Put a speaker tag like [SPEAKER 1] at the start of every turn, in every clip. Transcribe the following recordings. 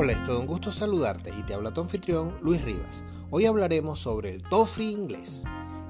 [SPEAKER 1] Hola, es todo un gusto saludarte y te habla tu anfitrión Luis Rivas. Hoy hablaremos sobre el toffee inglés.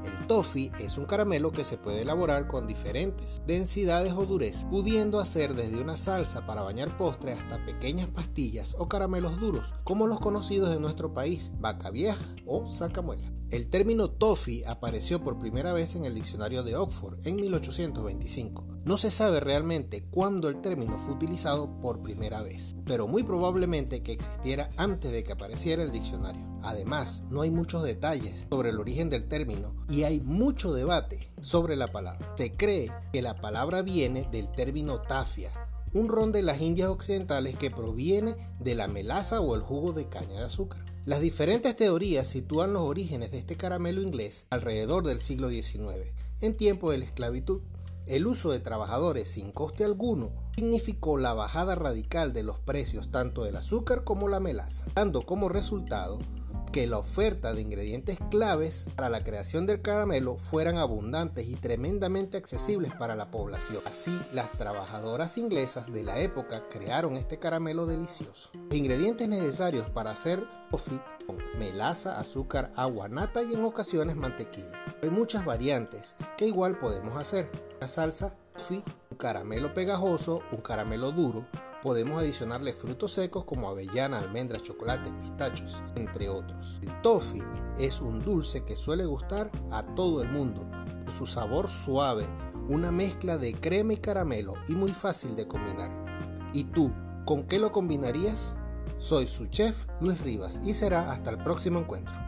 [SPEAKER 1] El toffee es un caramelo que se puede elaborar con diferentes densidades o dureza, pudiendo hacer desde una salsa para bañar postre hasta pequeñas pastillas o caramelos duros, como los conocidos en nuestro país, vaca vieja o sacamuela. El término toffee apareció por primera vez en el diccionario de Oxford en 1825. No se sabe realmente cuándo el término fue utilizado por primera vez, pero muy probablemente que existiera antes de que apareciera el diccionario. Además, no hay muchos detalles sobre el origen del término y hay mucho debate sobre la palabra. Se cree que la palabra viene del término tafia, un ron de las Indias Occidentales que proviene de la melaza o el jugo de caña de azúcar. Las diferentes teorías sitúan los orígenes de este caramelo inglés alrededor del siglo XIX, en tiempo de la esclavitud. El uso de trabajadores sin coste alguno significó la bajada radical de los precios tanto del azúcar como la melaza, dando como resultado que la oferta de ingredientes claves para la creación del caramelo fueran abundantes y tremendamente accesibles para la población. Así, las trabajadoras inglesas de la época crearon este caramelo delicioso. Ingredientes necesarios para hacer toffee son melaza, azúcar, agua, nata y en ocasiones mantequilla. Hay muchas variantes que igual podemos hacer. La salsa un caramelo pegajoso, un caramelo duro, podemos adicionarle frutos secos como avellana, almendras, chocolate, pistachos, entre otros. El toffee es un dulce que suele gustar a todo el mundo por su sabor suave, una mezcla de crema y caramelo y muy fácil de combinar. ¿Y tú, con qué lo combinarías? Soy su chef Luis Rivas y será hasta el próximo encuentro.